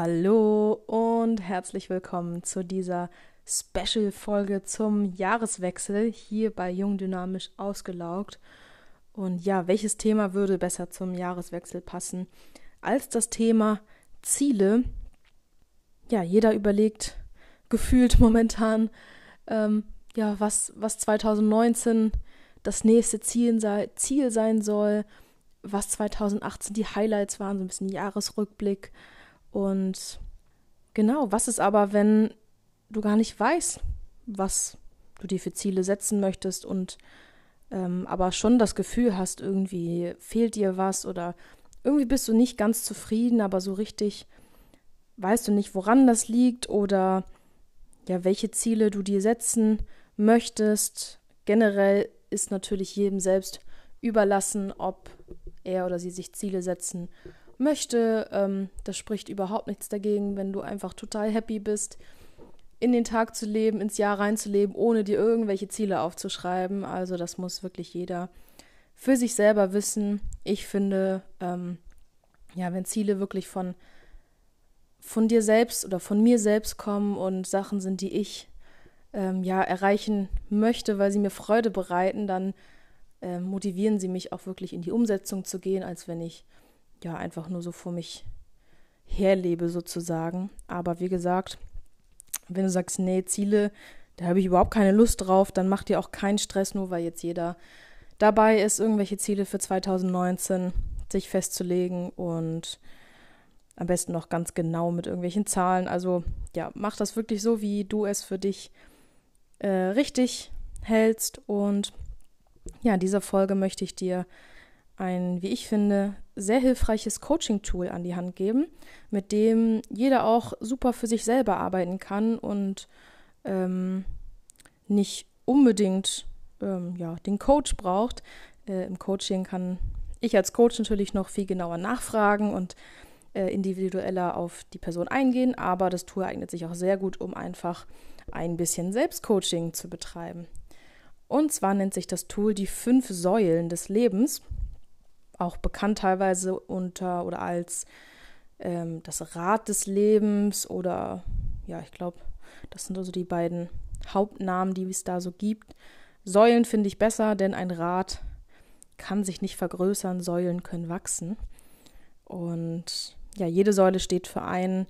Hallo und herzlich willkommen zu dieser Special-Folge zum Jahreswechsel hier bei Jung Dynamisch Ausgelaugt. Und ja, welches Thema würde besser zum Jahreswechsel passen als das Thema Ziele? Ja, jeder überlegt gefühlt momentan, ähm, ja, was, was 2019 das nächste Ziel, sei, Ziel sein soll, was 2018 die Highlights waren, so ein bisschen Jahresrückblick. Und genau, was ist aber, wenn du gar nicht weißt, was du dir für Ziele setzen möchtest und ähm, aber schon das Gefühl hast, irgendwie fehlt dir was oder irgendwie bist du nicht ganz zufrieden, aber so richtig weißt du nicht, woran das liegt oder ja, welche Ziele du dir setzen möchtest. Generell ist natürlich jedem selbst überlassen, ob er oder sie sich Ziele setzen möchte. Ähm, das spricht überhaupt nichts dagegen, wenn du einfach total happy bist, in den Tag zu leben, ins Jahr reinzuleben, ohne dir irgendwelche Ziele aufzuschreiben. Also das muss wirklich jeder für sich selber wissen. Ich finde, ähm, ja, wenn Ziele wirklich von, von dir selbst oder von mir selbst kommen und Sachen sind, die ich ähm, ja erreichen möchte, weil sie mir Freude bereiten, dann äh, motivieren sie mich auch wirklich in die Umsetzung zu gehen, als wenn ich ja einfach nur so vor mich herlebe sozusagen. Aber wie gesagt, wenn du sagst, nee, Ziele, da habe ich überhaupt keine Lust drauf, dann mach dir auch keinen Stress, nur weil jetzt jeder dabei ist, irgendwelche Ziele für 2019 sich festzulegen und am besten noch ganz genau mit irgendwelchen Zahlen. Also ja, mach das wirklich so, wie du es für dich äh, richtig hältst. Und ja, in dieser Folge möchte ich dir ein, wie ich finde, sehr hilfreiches Coaching-Tool an die Hand geben, mit dem jeder auch super für sich selber arbeiten kann und ähm, nicht unbedingt ähm, ja, den Coach braucht. Äh, Im Coaching kann ich als Coach natürlich noch viel genauer nachfragen und äh, individueller auf die Person eingehen, aber das Tool eignet sich auch sehr gut, um einfach ein bisschen Selbstcoaching zu betreiben. Und zwar nennt sich das Tool die fünf Säulen des Lebens auch bekannt teilweise unter oder als ähm, das Rad des Lebens oder ja, ich glaube, das sind also die beiden Hauptnamen, die es da so gibt. Säulen finde ich besser, denn ein Rad kann sich nicht vergrößern, Säulen können wachsen. Und ja, jede Säule steht für einen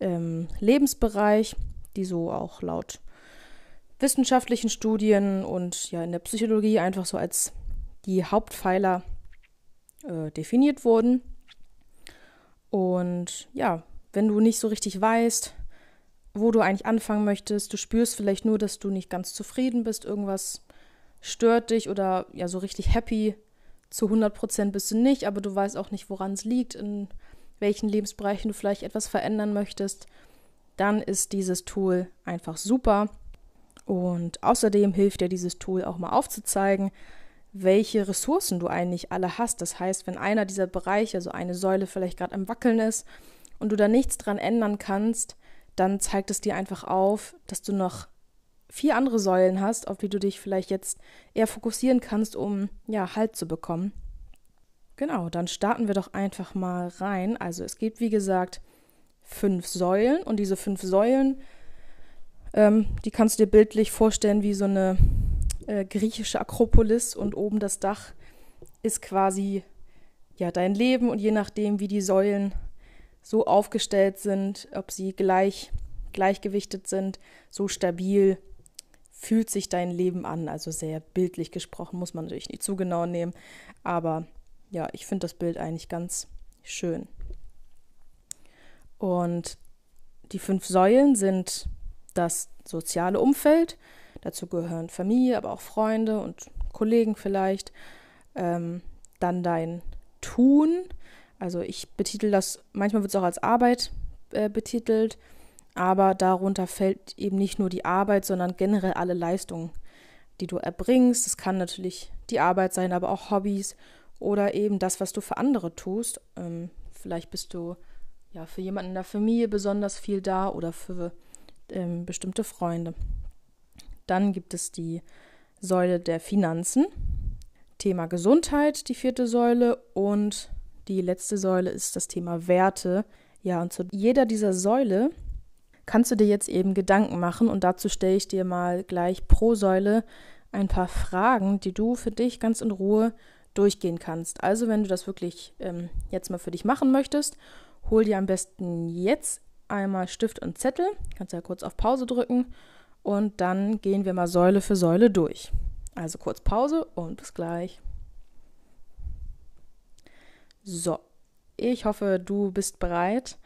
ähm, Lebensbereich, die so auch laut wissenschaftlichen Studien und ja in der Psychologie einfach so als die Hauptpfeiler äh, definiert wurden. Und ja, wenn du nicht so richtig weißt, wo du eigentlich anfangen möchtest, du spürst vielleicht nur, dass du nicht ganz zufrieden bist, irgendwas stört dich oder ja, so richtig happy zu 100 Prozent bist du nicht, aber du weißt auch nicht, woran es liegt, in welchen Lebensbereichen du vielleicht etwas verändern möchtest, dann ist dieses Tool einfach super. Und außerdem hilft dir dieses Tool auch mal aufzuzeigen, welche Ressourcen du eigentlich alle hast. Das heißt, wenn einer dieser Bereiche, also eine Säule vielleicht gerade am Wackeln ist und du da nichts dran ändern kannst, dann zeigt es dir einfach auf, dass du noch vier andere Säulen hast, auf die du dich vielleicht jetzt eher fokussieren kannst, um ja Halt zu bekommen. Genau, dann starten wir doch einfach mal rein. Also es gibt, wie gesagt, fünf Säulen und diese fünf Säulen, ähm, die kannst du dir bildlich vorstellen wie so eine äh, griechische Akropolis und oben das Dach ist quasi ja dein Leben und je nachdem, wie die Säulen so aufgestellt sind, ob sie gleich gleichgewichtet sind, so stabil fühlt sich dein Leben an. Also sehr bildlich gesprochen, muss man natürlich nicht zu genau nehmen, aber ja, ich finde das Bild eigentlich ganz schön. Und die fünf Säulen sind das soziale Umfeld, Dazu gehören Familie, aber auch Freunde und Kollegen vielleicht. Ähm, dann dein Tun. Also ich betitel das, manchmal wird es auch als Arbeit äh, betitelt, aber darunter fällt eben nicht nur die Arbeit, sondern generell alle Leistungen, die du erbringst. Es kann natürlich die Arbeit sein, aber auch Hobbys oder eben das, was du für andere tust. Ähm, vielleicht bist du ja für jemanden in der Familie besonders viel da oder für ähm, bestimmte Freunde. Dann gibt es die Säule der Finanzen, Thema Gesundheit, die vierte Säule. Und die letzte Säule ist das Thema Werte, Ja, und zu jeder dieser Säule kannst du dir jetzt eben Gedanken machen. Und dazu stelle ich dir mal gleich pro Säule ein paar Fragen, die du für dich ganz in Ruhe durchgehen kannst. Also wenn du das wirklich ähm, jetzt mal für dich machen möchtest, hol dir am besten jetzt einmal Stift und Zettel, kannst ja kurz auf Pause drücken und dann gehen wir mal Säule für Säule durch. Also kurz Pause und bis gleich. So, ich hoffe, du bist bereit.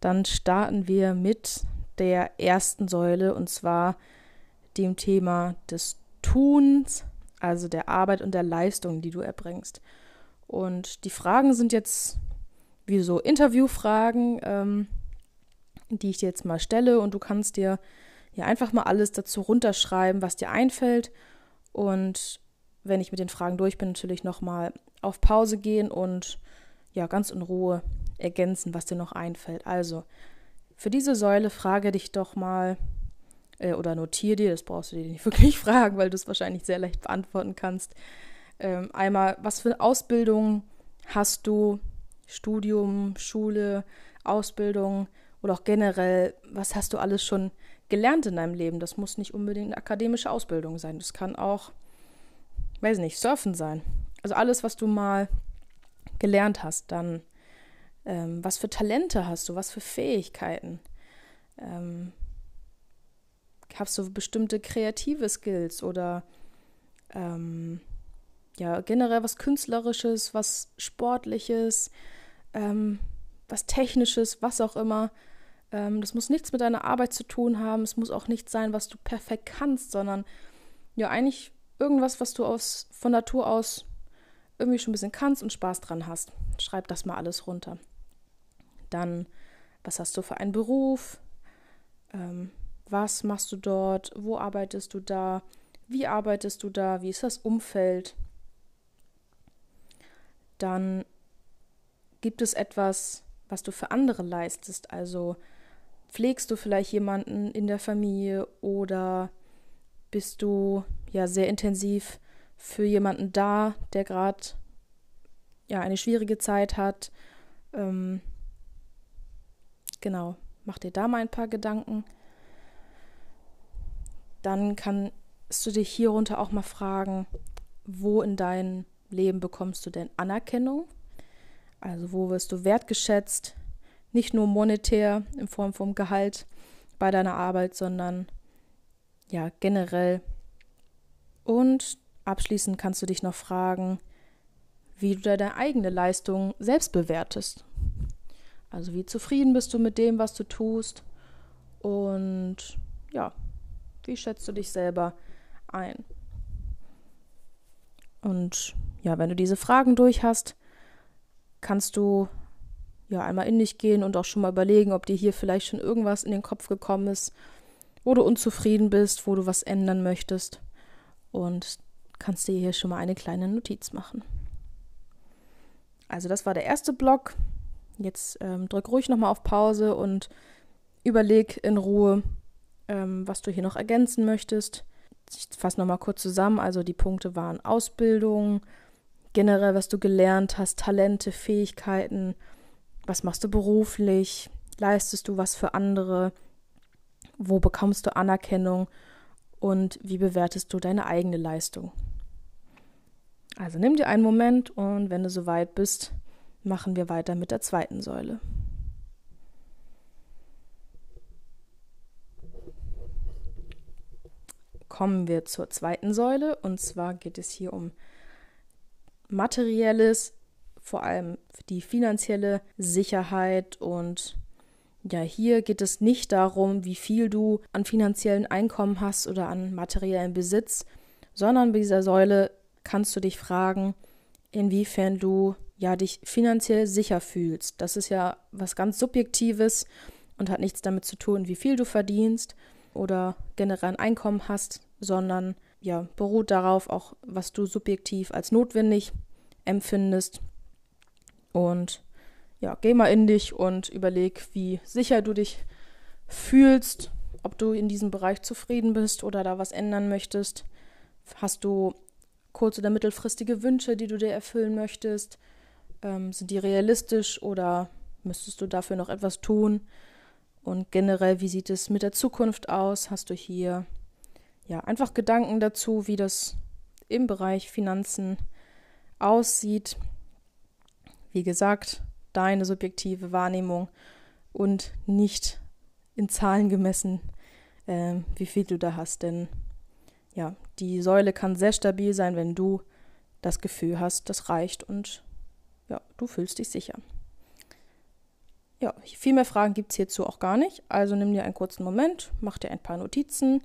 Dann starten wir mit der ersten Säule und zwar dem Thema des Tuns, also der Arbeit und der Leistung, die du erbringst. Und die Fragen sind jetzt wie so Interviewfragen, ähm, die ich dir jetzt mal stelle und du kannst dir ja einfach mal alles dazu runterschreiben, was dir einfällt und wenn ich mit den Fragen durch bin, natürlich nochmal auf Pause gehen und ja, ganz in Ruhe ergänzen, was dir noch einfällt. Also, für diese Säule frage dich doch mal äh, oder notiere dir, das brauchst du dir nicht wirklich fragen, weil du es wahrscheinlich sehr leicht beantworten kannst. Ähm, einmal, was für Ausbildung hast du? Studium, Schule, Ausbildung oder auch generell, was hast du alles schon gelernt in deinem Leben? Das muss nicht unbedingt eine akademische Ausbildung sein. Das kann auch, weiß nicht, Surfen sein. Also alles, was du mal gelernt hast, dann ähm, was für Talente hast du, was für Fähigkeiten. Ähm, hast du bestimmte kreative Skills oder ähm, ja, generell was Künstlerisches, was Sportliches, ähm, was Technisches, was auch immer. Ähm, das muss nichts mit deiner Arbeit zu tun haben. Es muss auch nichts sein, was du perfekt kannst, sondern ja, eigentlich irgendwas, was du aus, von Natur aus irgendwie schon ein bisschen kannst und Spaß dran hast. Schreib das mal alles runter. Dann, was hast du für einen Beruf? Ähm, was machst du dort? Wo arbeitest du da? Wie arbeitest du da? Wie ist das Umfeld? Dann gibt es etwas, was du für andere leistest. Also pflegst du vielleicht jemanden in der Familie oder bist du ja sehr intensiv für jemanden da, der gerade ja eine schwierige Zeit hat. Ähm, genau, mach dir da mal ein paar Gedanken. Dann kannst du dich hierunter auch mal fragen, wo in deinem Leben bekommst du denn Anerkennung? Also wo wirst du wertgeschätzt? Nicht nur monetär in Form vom Gehalt bei deiner Arbeit, sondern ja generell. Und Abschließend kannst du dich noch fragen, wie du deine eigene Leistung selbst bewertest. Also wie zufrieden bist du mit dem, was du tust und ja, wie schätzt du dich selber ein? Und ja, wenn du diese Fragen durch hast, kannst du ja einmal in dich gehen und auch schon mal überlegen, ob dir hier vielleicht schon irgendwas in den Kopf gekommen ist, wo du unzufrieden bist, wo du was ändern möchtest. Und kannst du hier schon mal eine kleine Notiz machen. Also das war der erste Block. Jetzt ähm, drück ruhig nochmal auf Pause und überleg in Ruhe, ähm, was du hier noch ergänzen möchtest. Ich fasse nochmal kurz zusammen. Also die Punkte waren Ausbildung, generell, was du gelernt hast, Talente, Fähigkeiten, was machst du beruflich, leistest du was für andere, wo bekommst du Anerkennung und wie bewertest du deine eigene Leistung. Also nimm dir einen Moment und wenn du soweit bist, machen wir weiter mit der zweiten Säule. Kommen wir zur zweiten Säule und zwar geht es hier um materielles, vor allem die finanzielle Sicherheit und ja, hier geht es nicht darum, wie viel du an finanziellen Einkommen hast oder an materiellen Besitz, sondern bei dieser Säule kannst du dich fragen, inwiefern du ja dich finanziell sicher fühlst. Das ist ja was ganz Subjektives und hat nichts damit zu tun, wie viel du verdienst oder generell ein Einkommen hast, sondern ja, beruht darauf auch, was du subjektiv als notwendig empfindest. Und ja, geh mal in dich und überleg, wie sicher du dich fühlst, ob du in diesem Bereich zufrieden bist oder da was ändern möchtest. Hast du kurz- oder mittelfristige Wünsche, die du dir erfüllen möchtest? Ähm, sind die realistisch oder Müsstest du dafür noch etwas tun? Und generell, wie sieht es mit der Zukunft aus? Hast du hier ja einfach Gedanken dazu, wie das im Bereich Finanzen aussieht? Wie gesagt, deine subjektive Wahrnehmung und nicht in Zahlen gemessen, äh, wie viel du da hast. Denn ja, die Säule kann sehr stabil sein, wenn du das Gefühl hast, das reicht und ja, du fühlst dich sicher. Ja, viel mehr Fragen gibt es hierzu auch gar nicht. Also nimm dir einen kurzen Moment, mach dir ein paar Notizen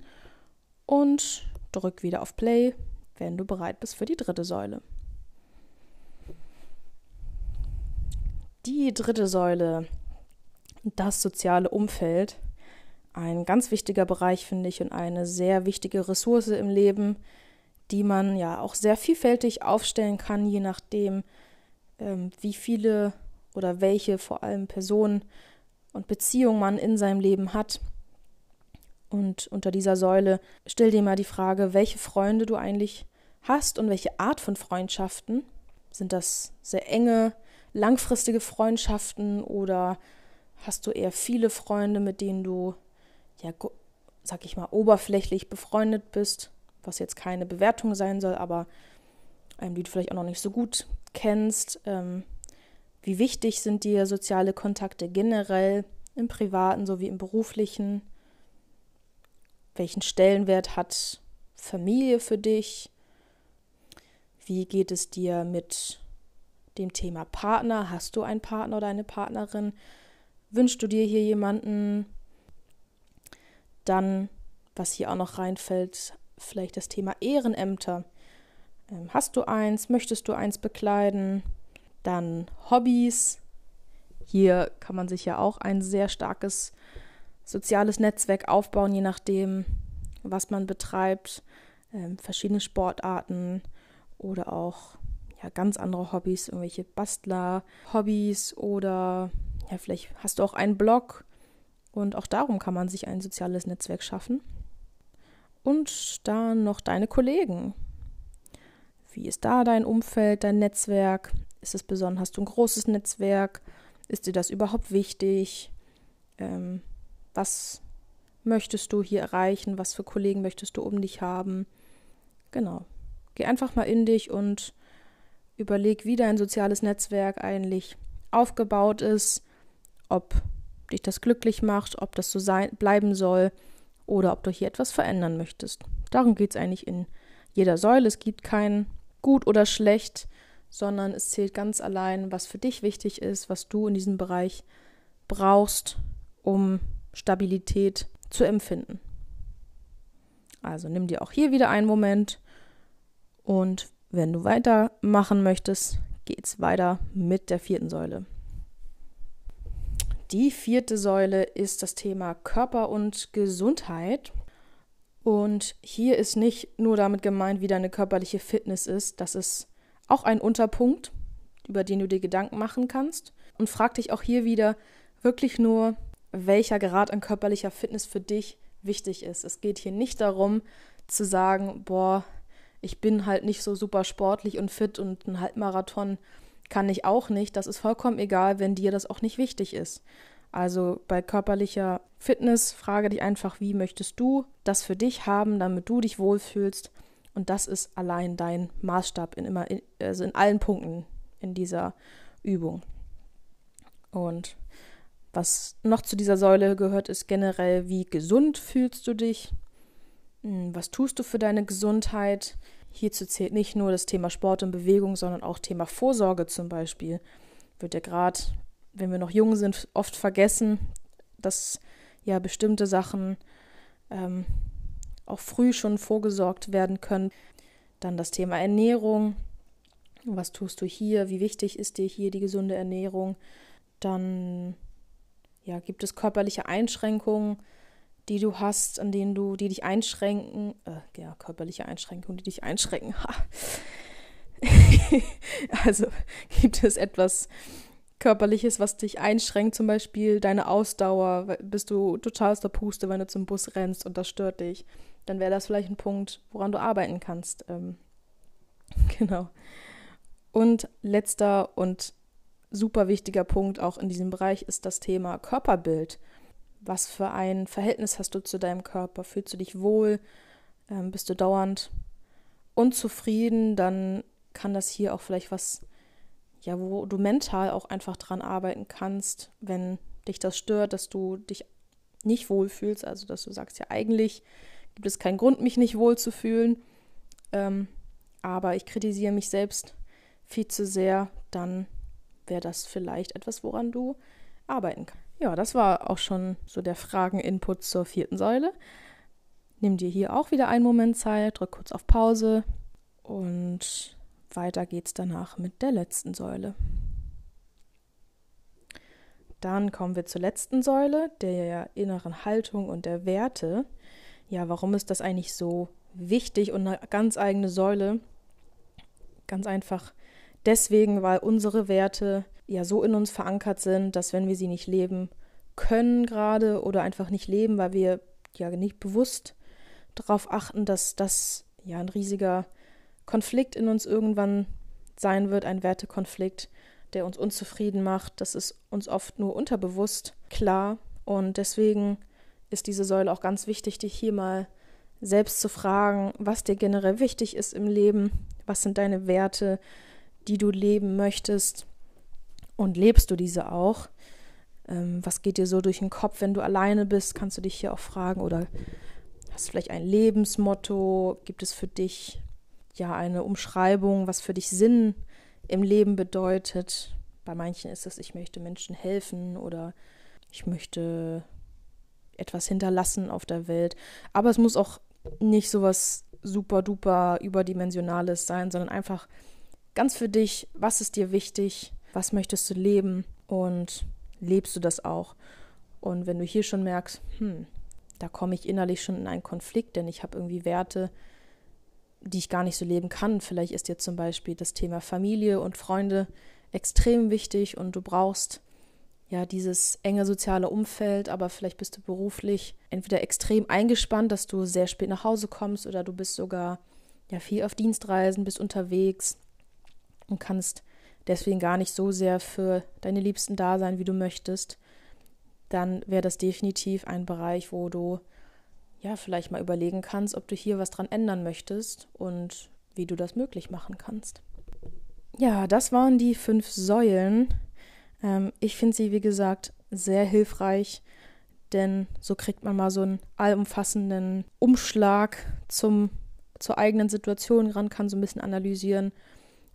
und drück wieder auf Play, wenn du bereit bist für die dritte Säule. Die dritte Säule, das soziale Umfeld, ein ganz wichtiger Bereich, finde ich, und eine sehr wichtige Ressource im Leben, die man ja auch sehr vielfältig aufstellen kann, je nachdem, ähm, wie viele oder welche vor allem Personen und Beziehungen man in seinem Leben hat. Und unter dieser Säule stell dir mal die Frage, welche Freunde du eigentlich hast und welche Art von Freundschaften. Sind das sehr enge, langfristige Freundschaften oder hast du eher viele Freunde, mit denen du, ja, sag ich mal, oberflächlich befreundet bist, was jetzt keine Bewertung sein soll, aber ähm, die du vielleicht auch noch nicht so gut kennst. Ähm, wie wichtig sind dir soziale Kontakte generell im privaten sowie im beruflichen? Welchen Stellenwert hat Familie für dich? Wie geht es dir mit dem Thema Partner? Hast du einen Partner oder eine Partnerin? Wünschst du dir hier jemanden? Dann, was hier auch noch reinfällt, vielleicht das Thema Ehrenämter. Ähm, hast du eins? Möchtest du eins bekleiden? Dann Hobbys. Hier kann man sich ja auch ein sehr starkes soziales Netzwerk aufbauen, je nachdem, was man betreibt. Ähm, verschiedene Sportarten oder auch ja, ganz andere Hobbys, irgendwelche Bastler-Hobbys oder ja, vielleicht hast du auch einen Blog und auch darum kann man sich ein soziales Netzwerk schaffen. Und dann noch deine Kollegen. Wie ist da dein Umfeld, dein Netzwerk? Ist es besonders, hast du ein großes Netzwerk? Ist dir das überhaupt wichtig? Ähm, was möchtest du hier erreichen? Was für Kollegen möchtest du um dich haben? Genau. Geh einfach mal in dich und überleg, wie dein soziales Netzwerk eigentlich aufgebaut ist, ob dich das glücklich macht, ob das so sein, bleiben soll oder ob du hier etwas verändern möchtest. Darum geht es eigentlich in jeder Säule. Es gibt kein gut oder schlecht, sondern es zählt ganz allein, was für dich wichtig ist, was du in diesem Bereich brauchst, um Stabilität zu empfinden. Also nimm dir auch hier wieder einen Moment und wenn du weitermachen möchtest, geht's weiter mit der vierten Säule. Die vierte Säule ist das Thema Körper und Gesundheit. Und hier ist nicht nur damit gemeint, wie deine körperliche Fitness ist. Das ist auch ein Unterpunkt, über den du dir Gedanken machen kannst. Und frag dich auch hier wieder wirklich nur, welcher Grad an körperlicher Fitness für dich wichtig ist. Es geht hier nicht darum zu sagen, boah, ich bin halt nicht so super sportlich und fit und ein Halbmarathon kann ich auch nicht. Das ist vollkommen egal, wenn dir das auch nicht wichtig ist. Also bei körperlicher Fitness frage dich einfach, wie möchtest du das für dich haben, damit du dich wohlfühlst. Und das ist allein dein Maßstab in immer, also in allen Punkten in dieser Übung. Und was noch zu dieser Säule gehört, ist generell, wie gesund fühlst du dich? Hm, was tust du für deine Gesundheit? Hierzu zählt nicht nur das Thema Sport und Bewegung, sondern auch Thema Vorsorge zum Beispiel. Wird ja gerade wenn wir noch jung sind, oft vergessen, dass ja bestimmte Sachen ähm, auch früh schon vorgesorgt werden können. Dann das Thema Ernährung. Was tust du hier? Wie wichtig ist dir hier die gesunde Ernährung? Dann ja, gibt es körperliche Einschränkungen, die du hast, an denen du, die dich einschränken, äh, ja, körperliche Einschränkungen, die dich einschränken. also gibt es etwas, Körperliches, was dich einschränkt, zum Beispiel deine Ausdauer, bist du total aus der Puste, wenn du zum Bus rennst und das stört dich, dann wäre das vielleicht ein Punkt, woran du arbeiten kannst. Ähm, genau. Und letzter und super wichtiger Punkt auch in diesem Bereich ist das Thema Körperbild. Was für ein Verhältnis hast du zu deinem Körper? Fühlst du dich wohl? Ähm, bist du dauernd unzufrieden? Dann kann das hier auch vielleicht was, ja, wo du mental auch einfach dran arbeiten kannst, wenn dich das stört, dass du dich nicht wohlfühlst. Also, dass du sagst, ja, eigentlich gibt es keinen Grund, mich nicht wohlzufühlen. Ähm, aber ich kritisiere mich selbst viel zu sehr, dann wäre das vielleicht etwas, woran du arbeiten kannst. Ja, das war auch schon so der Fragen-Input zur vierten Säule. Nimm dir hier auch wieder einen Moment Zeit, drück kurz auf Pause und weiter geht's danach mit der letzten Säule. Dann kommen wir zur letzten Säule, der inneren Haltung und der Werte. Ja, warum ist das eigentlich so wichtig und eine ganz eigene Säule? Ganz einfach deswegen, weil unsere Werte ja so in uns verankert sind, dass wenn wir sie nicht leben können gerade oder einfach nicht leben, weil wir ja nicht bewusst darauf achten, dass das ja ein riesiger Konflikt in uns irgendwann sein wird, ein Wertekonflikt, der uns unzufrieden macht. Das ist uns oft nur unterbewusst klar. Und deswegen ist diese Säule auch ganz wichtig, dich hier mal selbst zu fragen, was dir generell wichtig ist im Leben, was sind deine Werte, die du leben möchtest und lebst du diese auch? Ähm, was geht dir so durch den Kopf, wenn du alleine bist? Kannst du dich hier auch fragen oder hast du vielleicht ein Lebensmotto? Gibt es für dich ja eine Umschreibung, was für dich Sinn im Leben bedeutet? Bei manchen ist es, ich möchte Menschen helfen oder ich möchte etwas hinterlassen auf der Welt. Aber es muss auch nicht so was super duper überdimensionales sein, sondern einfach ganz für dich, was ist dir wichtig, was möchtest du leben und lebst du das auch. Und wenn du hier schon merkst, hm, da komme ich innerlich schon in einen Konflikt, denn ich habe irgendwie Werte, die ich gar nicht so leben kann. Vielleicht ist dir zum Beispiel das Thema Familie und Freunde extrem wichtig und du brauchst ja dieses enge soziale Umfeld, aber vielleicht bist du beruflich entweder extrem eingespannt, dass du sehr spät nach Hause kommst oder du bist sogar ja viel auf Dienstreisen, bist unterwegs und kannst deswegen gar nicht so sehr für deine Liebsten da sein, wie du möchtest, dann wäre das definitiv ein Bereich, wo du ja vielleicht mal überlegen kannst, ob du hier was dran ändern möchtest und wie du das möglich machen kannst. Ja, das waren die fünf Säulen. Ähm, ich finde sie, wie gesagt, sehr hilfreich, denn so kriegt man mal so einen allumfassenden Umschlag zum, zur eigenen Situation ran, kann so ein bisschen analysieren,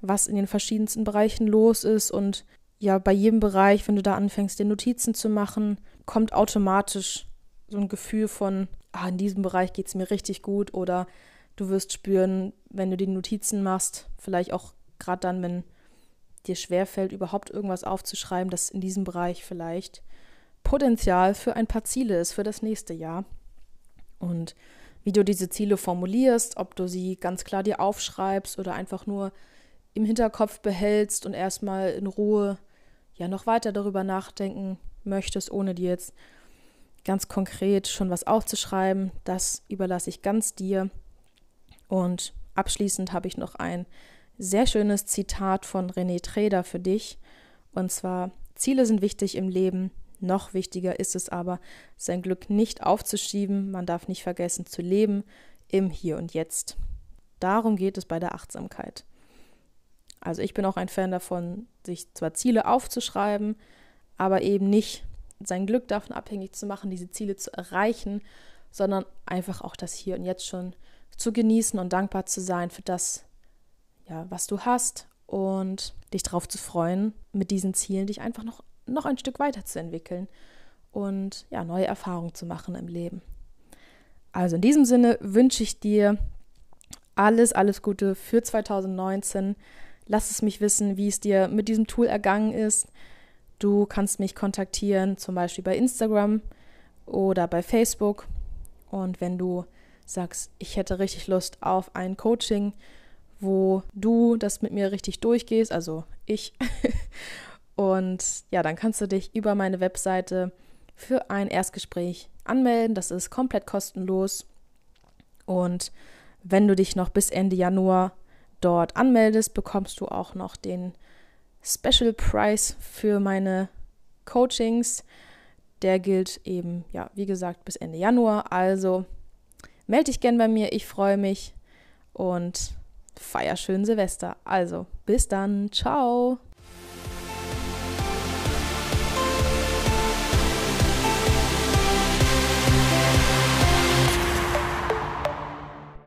was in den verschiedensten Bereichen los ist. Und ja, bei jedem Bereich, wenn du da anfängst, dir Notizen zu machen, kommt automatisch so ein Gefühl von, ah, in diesem Bereich geht es mir richtig gut. Oder du wirst spüren, wenn du die Notizen machst, vielleicht auch gerade dann, wenn dir schwerfällt, überhaupt irgendwas aufzuschreiben, dass in diesem Bereich vielleicht Potenzial für ein paar Ziele ist für das nächste Jahr. Und wie du diese Ziele formulierst, ob du sie ganz klar dir aufschreibst oder einfach nur im Hinterkopf behältst und erstmal in Ruhe ja noch weiter darüber nachdenken möchtest, ohne dir jetzt ganz konkret schon was aufzuschreiben, das überlasse ich ganz dir. Und abschließend habe ich noch ein sehr schönes Zitat von René Treder für dich. Und zwar, Ziele sind wichtig im Leben, noch wichtiger ist es aber, sein Glück nicht aufzuschieben. Man darf nicht vergessen zu leben im Hier und Jetzt. Darum geht es bei der Achtsamkeit. Also ich bin auch ein Fan davon, sich zwar Ziele aufzuschreiben, aber eben nicht sein Glück davon abhängig zu machen, diese Ziele zu erreichen, sondern einfach auch das Hier und Jetzt schon zu genießen und dankbar zu sein für das, ja, was du hast und dich darauf zu freuen, mit diesen Zielen dich einfach noch, noch ein Stück weiterzuentwickeln und ja, neue Erfahrungen zu machen im Leben. Also in diesem Sinne wünsche ich dir alles, alles Gute für 2019. Lass es mich wissen, wie es dir mit diesem Tool ergangen ist. Du kannst mich kontaktieren, zum Beispiel bei Instagram oder bei Facebook. Und wenn du sagst, ich hätte richtig Lust auf ein Coaching, wo du das mit mir richtig durchgehst, also ich. Und ja, dann kannst du dich über meine Webseite für ein Erstgespräch anmelden. Das ist komplett kostenlos. Und wenn du dich noch bis Ende Januar dort anmeldest, bekommst du auch noch den Special Price für meine Coachings. Der gilt eben, ja, wie gesagt, bis Ende Januar. Also melde dich gern bei mir. Ich freue mich und feier schön Silvester. Also, bis dann. Ciao.